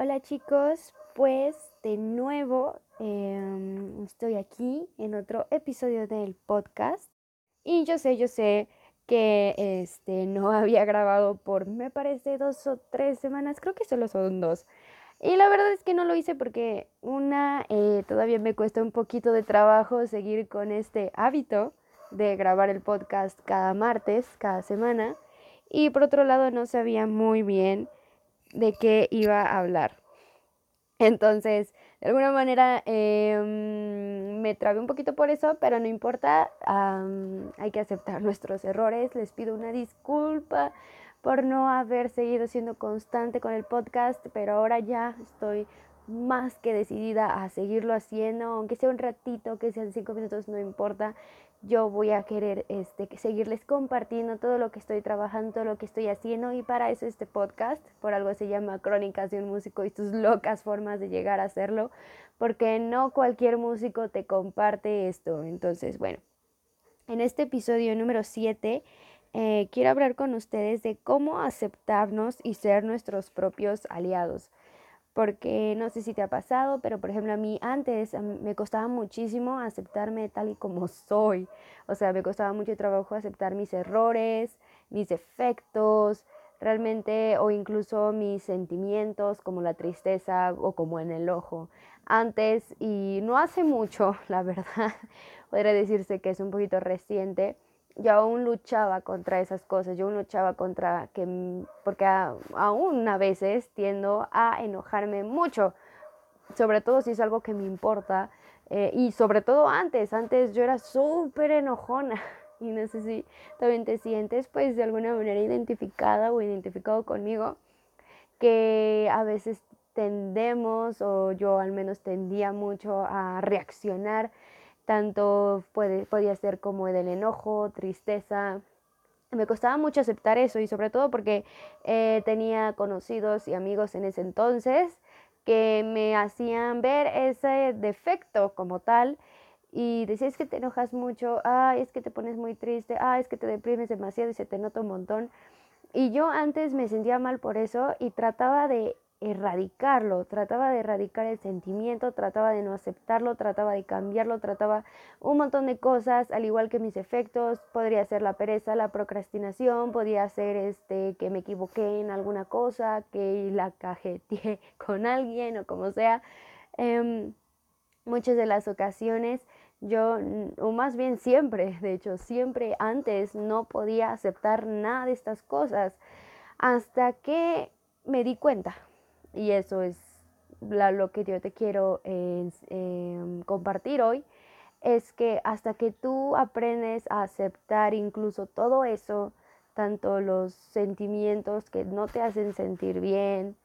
Hola chicos, pues de nuevo em, estoy aquí en otro episodio del podcast y yo sé, yo sé que este no había grabado por me parece dos o tres semanas, creo que solo son dos. Y la verdad es que no lo hice porque una, eh, todavía me cuesta un poquito de trabajo seguir con este hábito de grabar el podcast cada martes, cada semana. Y por otro lado no sabía muy bien de qué iba a hablar. Entonces, de alguna manera em, me trabé un poquito por eso, pero no importa, hay que aceptar nuestros errores. Les pido una disculpa por no haber seguido siendo constante con el podcast, pero ahora ya estoy más que decidida a seguirlo haciendo, aunque sea un ratito, que sean cinco minutos, no importa yo voy a querer este, seguirles compartiendo todo lo que estoy trabajando, todo lo que estoy haciendo y para eso este podcast, por algo se llama Crónicas de un músico y tus locas formas de llegar a hacerlo, porque no cualquier músico te comparte esto. Entonces, bueno, en este episodio número 7 eh, quiero hablar con ustedes de cómo aceptarnos y ser nuestros propios aliados porque no sé si te ha pasado, pero por ejemplo a mí antes me costaba muchísimo aceptarme tal y como soy. O sea, me costaba mucho trabajo aceptar mis errores, mis defectos, realmente o incluso mis sentimientos como la tristeza o como en el ojo. Antes y no hace mucho, la verdad, podría decirse que es un poquito reciente yo aún luchaba contra esas cosas, yo aún luchaba contra que, porque aún a veces tiendo a enojarme mucho, sobre todo si es algo que me importa, eh, y sobre todo antes, antes yo era súper enojona, y no sé si también te sientes pues de alguna manera identificada o identificado conmigo, que a veces tendemos, o yo al menos tendía mucho a reaccionar tanto puede, podía ser como del enojo, tristeza. Me costaba mucho aceptar eso y sobre todo porque eh, tenía conocidos y amigos en ese entonces que me hacían ver ese defecto como tal y decía que te enojas mucho, ah, es que te pones muy triste, ah, es que te deprimes demasiado y se te nota un montón. Y yo antes me sentía mal por eso y trataba de erradicarlo, trataba de erradicar el sentimiento, trataba de no aceptarlo, trataba de cambiarlo, trataba un montón de cosas, al igual que mis efectos, podría ser la pereza, la procrastinación, podía ser este que me equivoqué en alguna cosa, que la cajeteé con alguien o como sea. Em, muchas de las ocasiones yo, o más bien siempre, de hecho, siempre antes no podía aceptar nada de estas cosas hasta que me di cuenta, y eso es lo que yo te quiero em, compartir hoy, es que hasta que tú aprendes a aceptar incluso todo eso, tanto los sentimientos que no te hacen sentir bien,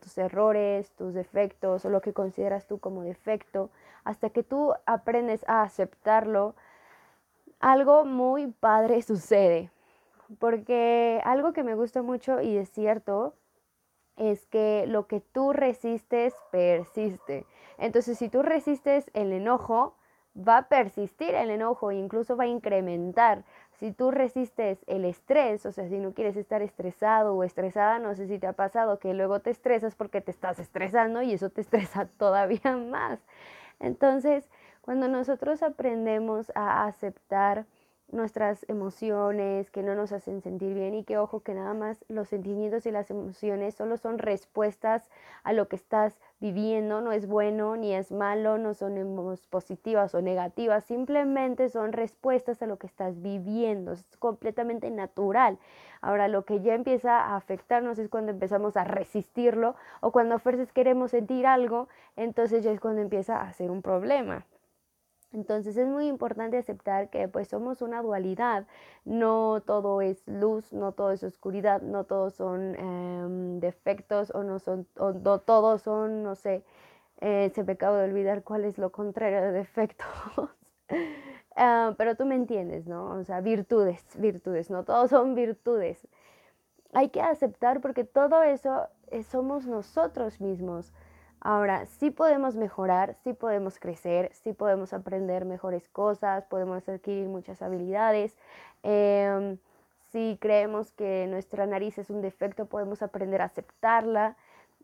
tus errores, tus defectos o lo que consideras tú como defecto, hasta que tú aprendes a aceptarlo, algo muy padre sucede. Porque algo que me gusta mucho y es cierto es que lo que tú resistes persiste. Entonces, si tú resistes el enojo, va a persistir el enojo e incluso va a incrementar. Si tú resistes el estrés, o sea, si no quieres estar estresado o estresada, no sé si te ha pasado que luego te estresas porque te estás estresando y eso te estresa todavía más. Entonces, cuando nosotros aprendemos a aceptar nuestras emociones que no nos hacen sentir bien y que ojo que nada más los sentimientos y las emociones solo son respuestas a lo que estás viviendo, no es bueno ni es malo, no son positivas o negativas, simplemente son respuestas a lo que estás viviendo, es completamente natural. Ahora lo que ya empieza a afectarnos es cuando empezamos a resistirlo o cuando a fuerzas queremos sentir algo, entonces ya es cuando empieza a ser un problema. Entonces es muy importante aceptar que pues somos una dualidad, no todo es luz, no todo es oscuridad, no todos son em, defectos o no, son, no todos son, no sé, eh, se me acaba de olvidar cuál es lo contrario de defectos. Ah, pero tú me entiendes, ¿no? O sea, virtudes, virtudes, no todos son virtudes. Hay que aceptar porque todo eso eh, somos nosotros mismos. Ahora, sí podemos mejorar, sí podemos crecer, sí podemos aprender mejores cosas, podemos adquirir muchas habilidades. Em, si creemos que nuestra nariz es un defecto, podemos aprender a aceptarla.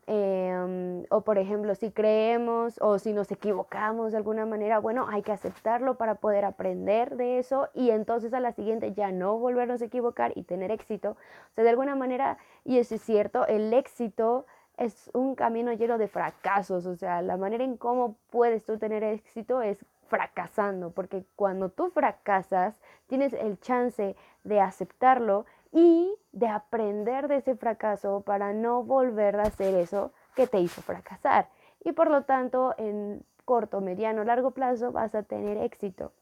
Em, o por ejemplo, si creemos o si nos equivocamos de alguna manera, bueno, hay que aceptarlo para poder aprender de eso y entonces a la siguiente ya no volvernos a equivocar y tener éxito. O sea, de alguna manera, y eso es cierto, el éxito es un camino lleno de fracasos. O sea, la manera en cómo puedes tú tener éxito es fracasando, porque cuando tú fracasas, tienes el chance de aceptarlo y de aprender de ese fracaso para no volver a hacer eso que te hizo fracasar. Y por lo tanto, en corto, mediano, largo plazo vas a tener éxito.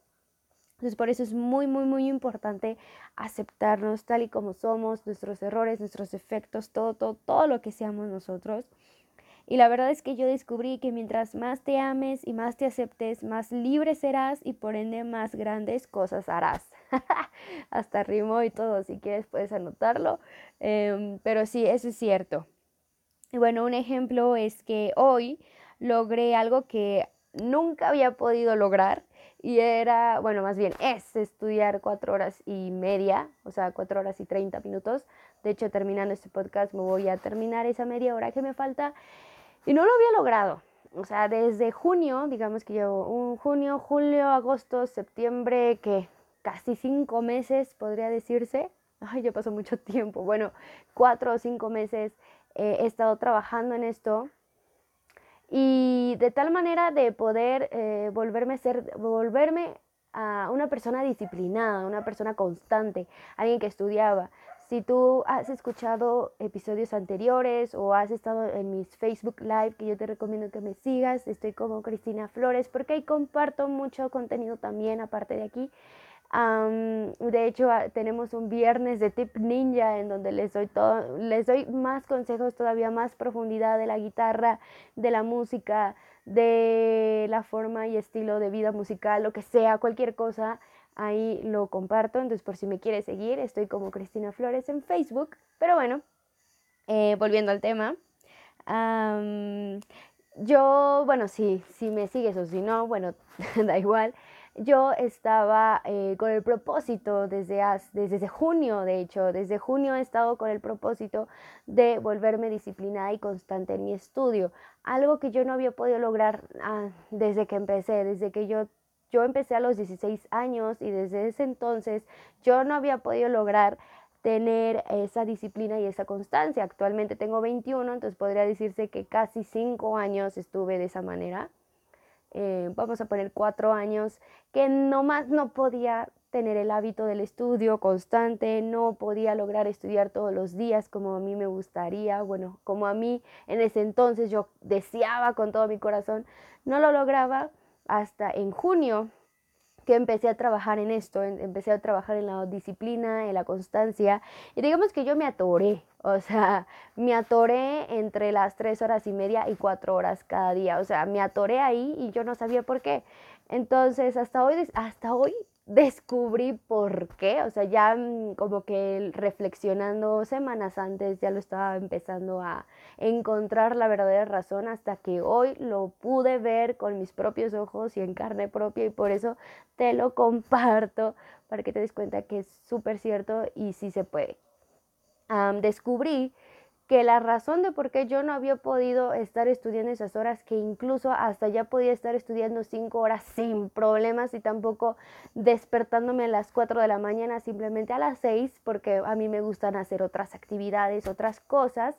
Entonces, por eso es muy, muy, muy importante aceptarnos tal y como somos, nuestros errores, nuestros defectos, todo, todo, todo lo que seamos nosotros. Y la verdad es que yo descubrí que mientras más te ames y más te aceptes, más libre serás y por ende más grandes cosas harás. Hasta rimó y todo, si quieres puedes anotarlo. Em, pero sí, eso es cierto. Y bueno, un ejemplo es que hoy logré algo que nunca había podido lograr y era, bueno, más bien es estudiar cuatro horas y media, o sea, cuatro horas y treinta minutos. De hecho, terminando este podcast me voy a terminar esa media hora que me falta y no lo había logrado. O sea, desde junio, digamos que llevo un junio, julio, agosto, septiembre, que casi cinco meses podría decirse. Ay, ya pasó mucho tiempo. Bueno, cuatro o cinco meses eh, he estado trabajando en esto. Y de tal manera de poder eh, volverme a ser, volverme a una persona disciplinada, una persona constante, alguien que estudiaba, si tú has escuchado episodios anteriores o has estado en mis Facebook Live, que yo te recomiendo que me sigas, estoy como Cristina Flores, porque ahí comparto mucho contenido también, aparte de aquí. De hecho, ah, tenemos un viernes de Tip Ninja en donde les doy, todo, les doy más consejos, todavía más profundidad de la guitarra, de la música, de la forma y estilo de vida musical, lo que sea, cualquier cosa ahí lo comparto, entonces por si me quieres seguir, estoy como Cristina Flores en Facebook, pero bueno, eh, volviendo al tema, yo, bueno, sí, si me sigues o si no, bueno, da igual, yo estaba eh, con el propósito desde, desde junio, de hecho, desde junio he estado con el propósito de volverme disciplinada y constante en mi estudio, algo que yo no había podido lograr ah, desde que empecé, desde que yo yo empecé a los 16 años y desde ese entonces yo no había podido lograr tener esa disciplina y esa constancia. Actualmente tengo 21, entonces podría decirse que casi 5 años estuve de esa manera. Eh, vamos a poner 4 años que nomás no podía tener el hábito del estudio constante, no podía lograr estudiar todos los días como a mí me gustaría, bueno, como a mí en ese entonces yo deseaba con todo mi corazón, no lo lograba hasta en junio que empecé a trabajar en esto, empecé a trabajar en la disciplina, en la constancia, y digamos que yo me atoré, o sea, me atoré entre las tres horas y media y cuatro horas cada día, o sea, me atoré ahí y yo no sabía por qué. Entonces, hasta hoy, hasta hoy descubrí por qué, o sea, ya mm, como que reflexionando semanas antes ya lo estaba empezando a encontrar la verdadera razón hasta que hoy lo pude ver con mis propios ojos y en carne propia y por eso te lo comparto para que te des cuenta que es súper cierto y sí se puede. descubrí que la razón de por qué yo no había podido estar estudiando esas horas, que incluso hasta ya podía estar estudiando cinco horas sin problemas y tampoco despertándome a las cuatro de la mañana, simplemente a las seis, porque a mí me gustan hacer otras actividades, otras cosas.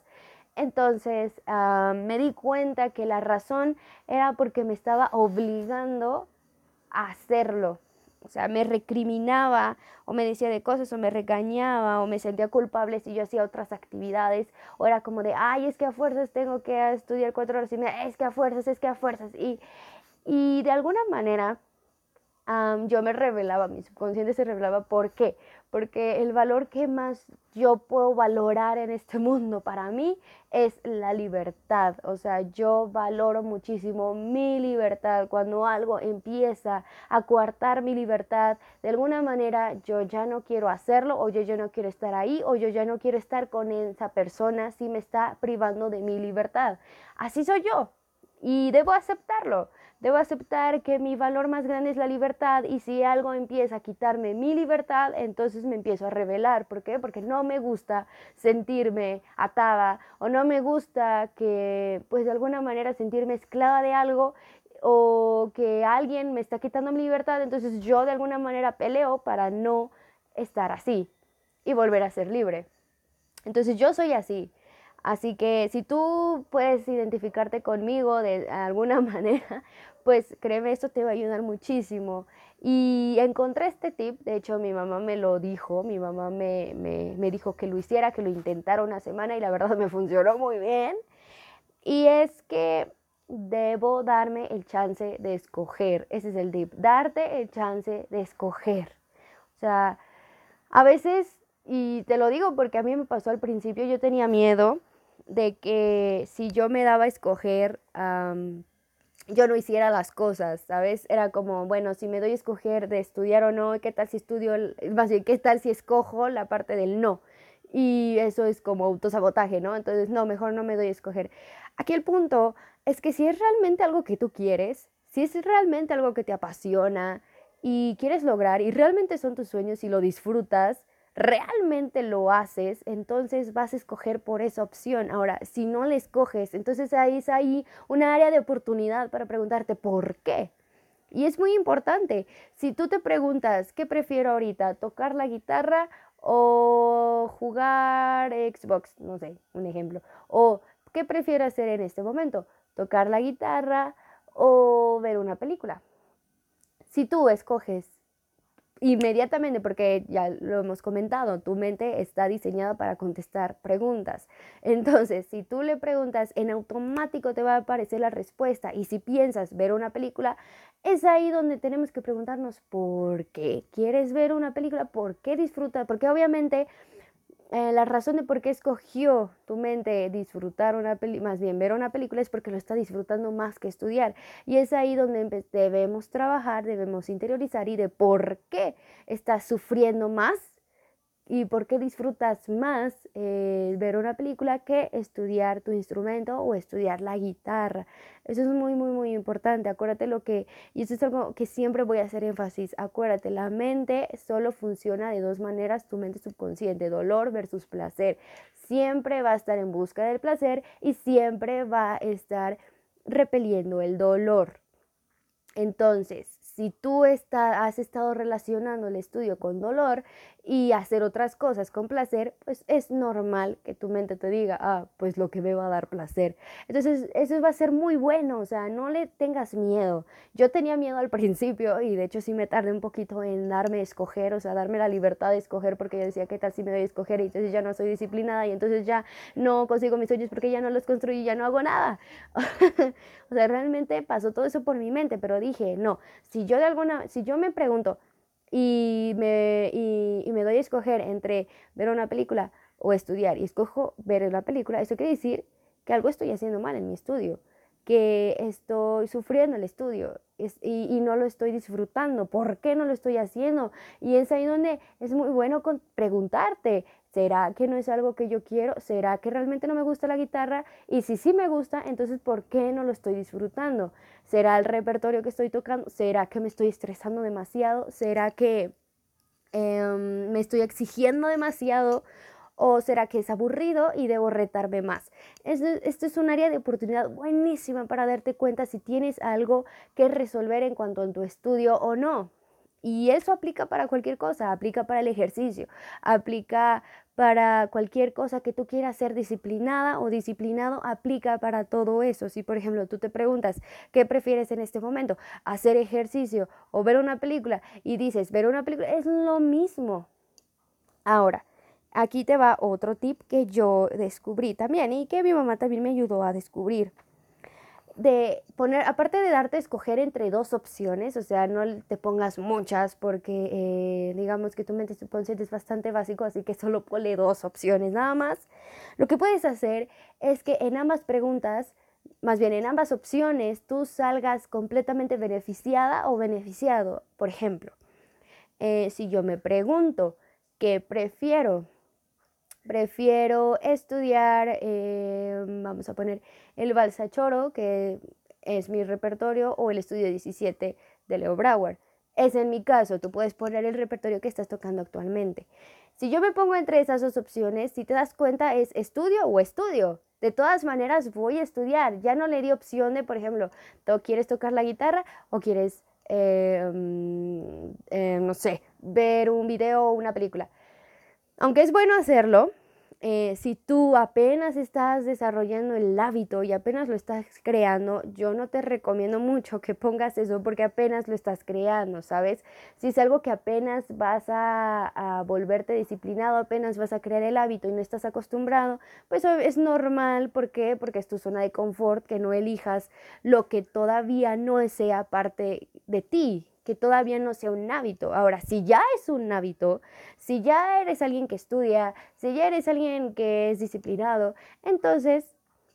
Entonces ah, me di cuenta que la razón era porque me estaba obligando a hacerlo. O sea, me recriminaba o me decía de cosas o me regañaba o me sentía culpable si yo hacía otras actividades o era como de, ay, es que a fuerzas tengo que estudiar cuatro horas y media, es que a fuerzas, es que a fuerzas. Y, y de alguna manera yo me revelaba, mi subconsciente se revelaba. ¿Por qué? Porque el valor que más yo puedo valorar en este mundo para mí es la libertad. O sea, yo valoro muchísimo mi libertad. Cuando algo empieza a coartar mi libertad, de alguna manera yo ya no quiero hacerlo o yo ya no quiero estar ahí o yo ya no quiero estar con esa persona si me está privando de mi libertad. Así soy yo y debo aceptarlo Debo aceptar que mi valor más grande es la libertad y si algo empieza a quitarme mi libertad, entonces me empiezo a rebelar. ¿Por qué? Porque no me gusta sentirme atada o no me gusta que, pues de alguna manera, sentirme esclava de algo o que alguien me está quitando mi libertad, entonces yo de alguna manera peleo para no estar así y volver a ser libre. Entonces yo soy así. Así que si tú puedes identificarte conmigo de alguna manera, pues créeme, esto te va a ayudar muchísimo. Y encontré este tip, de hecho mi mamá me lo dijo, mi mamá me, me dijo que lo hiciera, que lo intentara una semana y la verdad me funcionó muy bien. Y es que debo darme el chance de escoger. Ese es el tip, darte el chance de escoger. O sea, a veces, y te lo digo porque a mí me pasó al principio, yo tenía miedo de que si yo me daba a escoger, yo no hiciera las cosas, ¿sabes? Era como, bueno, si me doy a escoger de estudiar o no, ¿qué tal si estudio, más bien, qué tal si escojo la parte del no? Y eso es como autosabotaje, ¿no? Entonces, no, mejor no me doy a escoger. Aquí el punto es que si es realmente algo que tú quieres, si es realmente algo que te apasiona y quieres lograr y realmente son tus sueños y lo disfrutas, realmente lo haces, entonces vas a escoger por esa opción. Ahora, si no la escoges, entonces ahí es ahí una área de oportunidad para preguntarte por qué. Y es muy importante. Si tú te preguntas, ¿qué prefiero ahorita? ¿Tocar la guitarra o jugar Xbox? No sé, un ejemplo. O ¿qué prefiero hacer en este momento? ¿Tocar la guitarra o ver una película? Si tú escoges inmediatamente, porque ya lo hemos comentado, tu mente está diseñada para contestar preguntas. Entonces, si tú le preguntas, en automático te va a aparecer la respuesta. Y si piensas ver una película, es ahí donde tenemos que preguntarnos por qué quieres ver una película, por qué disfrutar, porque obviamente eh, la razón de por qué escogió tu mente disfrutar una película, más bien ver una película, es porque lo está disfrutando más que estudiar. Y es ahí donde debemos trabajar, debemos interiorizar y de por qué estás sufriendo más y por qué disfrutas más eh, ver una película que estudiar tu instrumento o estudiar la guitarra. Eso es muy, muy, muy importante. Acuérdate lo que, y eso es algo que siempre voy a hacer énfasis. Acuérdate, la mente solo funciona de dos maneras, tu mente subconsciente, dolor versus placer. Siempre va a estar en busca del placer y siempre va a estar repeliendo el dolor. Entonces, si tú has estado relacionando el estudio con dolor y hacer otras cosas con placer, pues es normal que tu mente te diga, ah, pues lo que me va a dar placer. Entonces, eso va a ser muy bueno, o sea, no le tengas miedo. Yo tenía miedo al principio y de hecho sí me tardé un poquito en darme a escoger, o sea, darme la libertad de escoger porque yo decía, ¿qué tal si me doy a escoger? Y entonces ya no soy disciplinada y entonces ya no consigo mis sueños porque ya no los construí ya no hago nada. o sea, realmente pasó todo eso por mi mente, pero dije, no, si yo de alguna, si yo me pregunto y me, y, me doy a escoger entre ver una película o estudiar y escojo ver una película, eso quiere decir que algo estoy haciendo mal en mi estudio, que estoy sufriendo el estudio y, y, no lo estoy disfrutando. ¿Por qué no lo estoy haciendo? Y es ahí donde es muy bueno preguntarte, ¿Será que no es algo que yo quiero? ¿Será que realmente no me gusta la guitarra? Y si sí me gusta, entonces ¿por qué no lo estoy disfrutando? ¿Será el repertorio que estoy tocando? ¿Será que me estoy estresando demasiado? ¿Será que em, me estoy exigiendo demasiado? ¿O será que es aburrido y debo retarme más? Esto, es un área de oportunidad buenísima para darte cuenta si tienes algo que resolver en cuanto a tu estudio o no. Y eso aplica para cualquier cosa, aplica para el ejercicio, aplica para cualquier cosa que tú quieras ser disciplinada o disciplinado, aplica para todo eso. Si, por ejemplo, tú te preguntas, ¿qué prefieres en este momento? ¿Hacer ejercicio o ver una película? Y dices, ver una película es lo mismo. Ahora, aquí te va otro tip que yo descubrí también y que mi mamá también me ayudó a descubrir de poner, aparte de darte a escoger entre dos opciones, o sea, no te pongas muchas porque eh, digamos que tu mente subconsciente es bastante básico, así que solo ponle dos opciones nada más. Lo que puedes hacer es que en ambas preguntas, más bien en ambas opciones, tú salgas completamente beneficiada o beneficiado. Por ejemplo, eh, si yo me pregunto qué prefiero, prefiero estudiar, eh, vamos a poner el balsa choro, que es mi repertorio o el estudio 17 de Leo Brauer. Es en mi caso, tú puedes poner el repertorio que estás tocando actualmente. Si yo me pongo entre esas dos opciones, si te das cuenta, es estudio o estudio. De todas maneras, voy a estudiar. Ya no le di opción de, por ejemplo, ¿quieres tocar la guitarra o quieres, mm, eh, no sé, ver un video o una película? Aunque es bueno hacerlo, eh, si tú apenas estás desarrollando el hábito y apenas lo estás creando, yo no te recomiendo mucho que pongas eso porque apenas lo estás creando, ¿sabes? Si es algo que apenas vas a, a volverte disciplinado, apenas vas a crear el hábito y no estás acostumbrado, pues es normal, ¿por qué? Porque es tu zona de confort, que no elijas lo que todavía no sea parte de ti, que todavía no sea un hábito. Ahora, si ya es un hábito, si ya eres alguien que estudia, si ya eres alguien que es disciplinado, entonces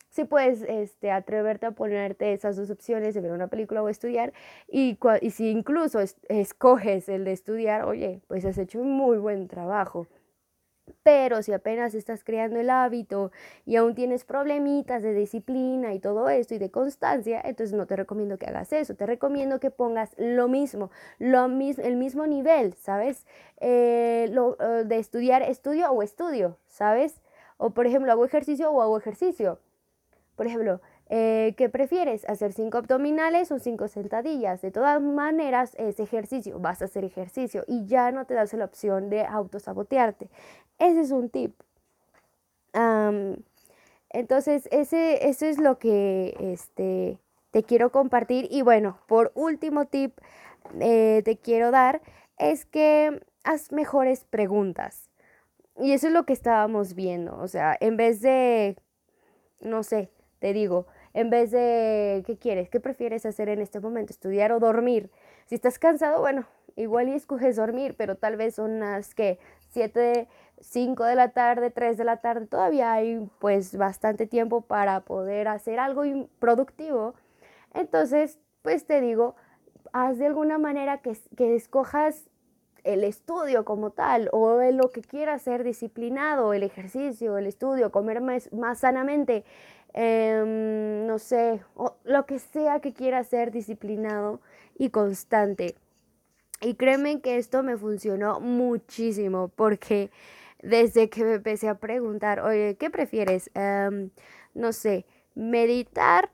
sí puedes este, atreverte a ponerte esas dos opciones de ver una película o estudiar. Y, y si incluso escoges el de estudiar, oye, pues has hecho un muy buen trabajo. Pero si apenas estás creando el hábito y aún tienes problemitas de disciplina y todo esto y de constancia, entonces no te recomiendo que hagas eso. Te recomiendo que pongas lo mismo, lo el mismo nivel, ¿sabes? Eh, lo, eh, de estudiar, estudio o estudio, ¿sabes? O por ejemplo, hago ejercicio o hago ejercicio. Por ejemplo, eh, ¿Qué prefieres? ¿Hacer cinco abdominales o cinco sentadillas? De todas maneras, es ejercicio, vas a hacer ejercicio y ya no te das la opción de autosabotearte. Ese es un tip. entonces, ese, eso es lo que este, te quiero compartir. Y bueno, por último tip eh, te quiero dar es que haz mejores preguntas. Y eso es lo que estábamos viendo. O sea, en vez de, no sé, te digo, en vez de, ¿qué quieres? ¿Qué prefieres hacer en este momento? ¿Estudiar o dormir? Si estás cansado, bueno, igual y escoges dormir, pero tal vez son unas que 7, 5 de la tarde, 3 de la tarde, todavía hay pues bastante tiempo para poder hacer algo productivo. Entonces, pues te digo, haz de alguna manera que, que escojas el estudio como tal o lo que quieras ser disciplinado, el ejercicio, el estudio, comer más, más sanamente, Em, no sé, lo que sea que quiera ser disciplinado y constante. Y créeme que esto me funcionó muchísimo porque desde que me empecé a preguntar, oye, ¿qué prefieres? Em, no sé, meditar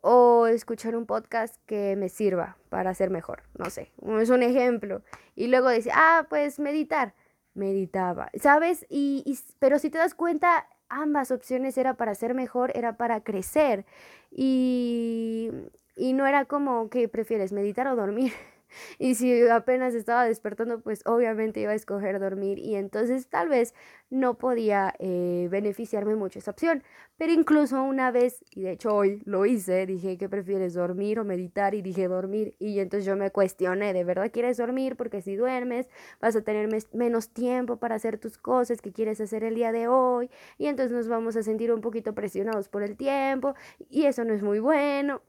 o escuchar un podcast que me sirva para ser mejor. No sé, es un ejemplo. Y luego decía, ah, pues meditar. Meditaba, ¿sabes? y, pero si te das cuenta, ambas opciones era para ser mejor, era para crecer. Y, y no era como que prefieres meditar o dormir. Y si apenas estaba despertando, pues obviamente iba a escoger dormir y entonces tal vez no podía eh, beneficiarme mucho esa opción. Pero incluso una vez, y de hecho hoy lo hice, dije que prefieres dormir o meditar y dije dormir y entonces yo me cuestioné, ¿de verdad quieres dormir? Porque si duermes vas a tener menos tiempo para hacer tus cosas que quieres hacer el día de hoy y entonces nos vamos a sentir un poquito presionados por el tiempo y eso no es muy bueno.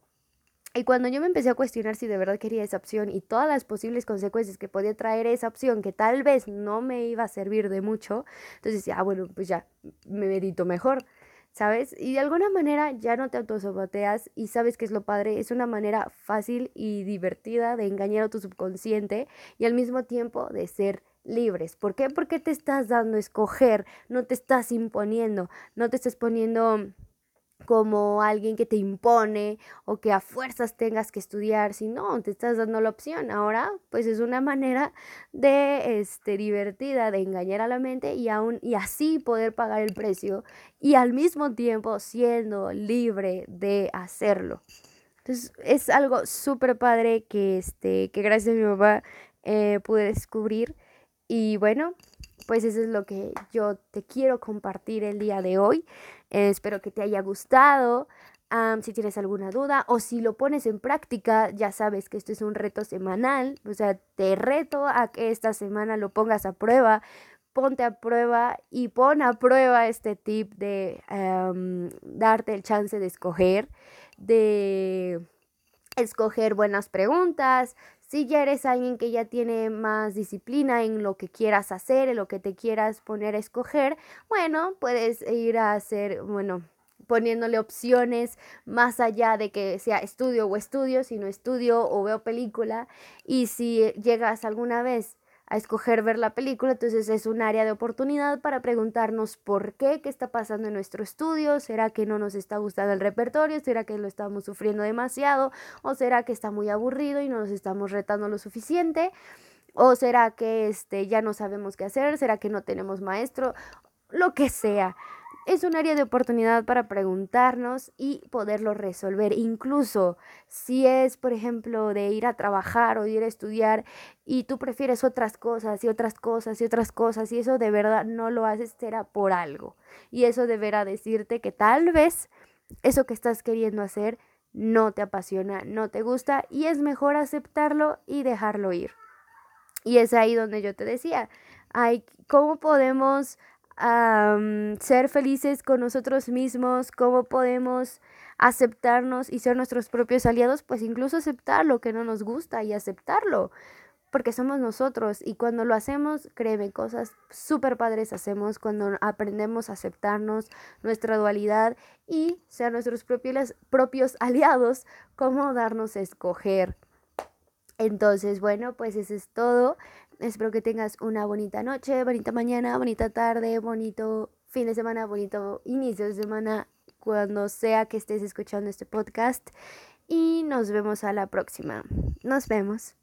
Y cuando yo me empecé a cuestionar si de verdad quería esa opción y todas las posibles consecuencias que podía traer esa opción, que tal vez no me iba a servir de mucho, entonces decía, ah, bueno, pues ya, me medito mejor, ¿sabes? Y de alguna manera ya no te autosaboteas y sabes que es lo padre, es una manera fácil y divertida de engañar a tu subconsciente y al mismo tiempo de ser libres. ¿Por qué? Porque te estás dando a escoger, no te estás imponiendo, no te estás poniendo como alguien que te impone o que a fuerzas tengas que estudiar, si no, te estás dando la opción. Ahora, pues es una manera de este divertida de engañar a la mente y aún y así poder pagar el precio y al mismo tiempo siendo libre de hacerlo. Entonces, es algo súper padre que este que gracias a mi papá eh, pude descubrir y bueno, pues eso es lo que yo te quiero compartir el día de hoy. Eh, espero que te haya gustado. si tienes alguna duda o si lo pones en práctica, ya sabes que esto es un reto semanal. O sea, te reto a que esta semana lo pongas a prueba. Ponte a prueba y pon a prueba este tip de darte el chance de escoger, de escoger buenas preguntas, si ya eres alguien que ya tiene más disciplina en lo que quieras hacer, en lo que te quieras poner a escoger, bueno, puedes ir a hacer, bueno, poniéndole opciones más allá de que sea estudio o estudio, sino estudio o veo película. Y si llegas alguna vez a escoger ver la película, entonces es un área de oportunidad para preguntarnos por qué, qué está pasando en nuestro estudio, será que no nos está gustando el repertorio, será que lo estamos sufriendo demasiado, o será que está muy aburrido y no nos estamos retando lo suficiente, o será que este, ya no sabemos qué hacer, será que no tenemos maestro, lo que sea es un área de oportunidad para preguntarnos y poderlo resolver. Incluso si es, por ejemplo, de ir a trabajar o ir a estudiar y tú prefieres otras cosas y otras cosas y otras cosas y eso de verdad no lo haces, será por algo. Y eso deberá decirte que tal vez eso que estás queriendo hacer no te apasiona, no te gusta y es mejor aceptarlo y dejarlo ir. Y es ahí donde yo te decía, ¿cómo podemos ser felices con nosotros mismos, cómo podemos aceptarnos y ser nuestros propios aliados, pues incluso aceptar lo que no nos gusta y aceptarlo, porque somos nosotros y cuando lo hacemos, créeme, cosas súper padres hacemos cuando aprendemos a aceptarnos, nuestra dualidad y ser nuestros propios, propios aliados, como darnos a escoger. Entonces, bueno, pues eso es todo. Espero que tengas una bonita noche, bonita mañana, bonita tarde, bonito fin de semana, bonito inicio de semana, cuando sea que estés escuchando este podcast. Y nos vemos a la próxima. Nos vemos.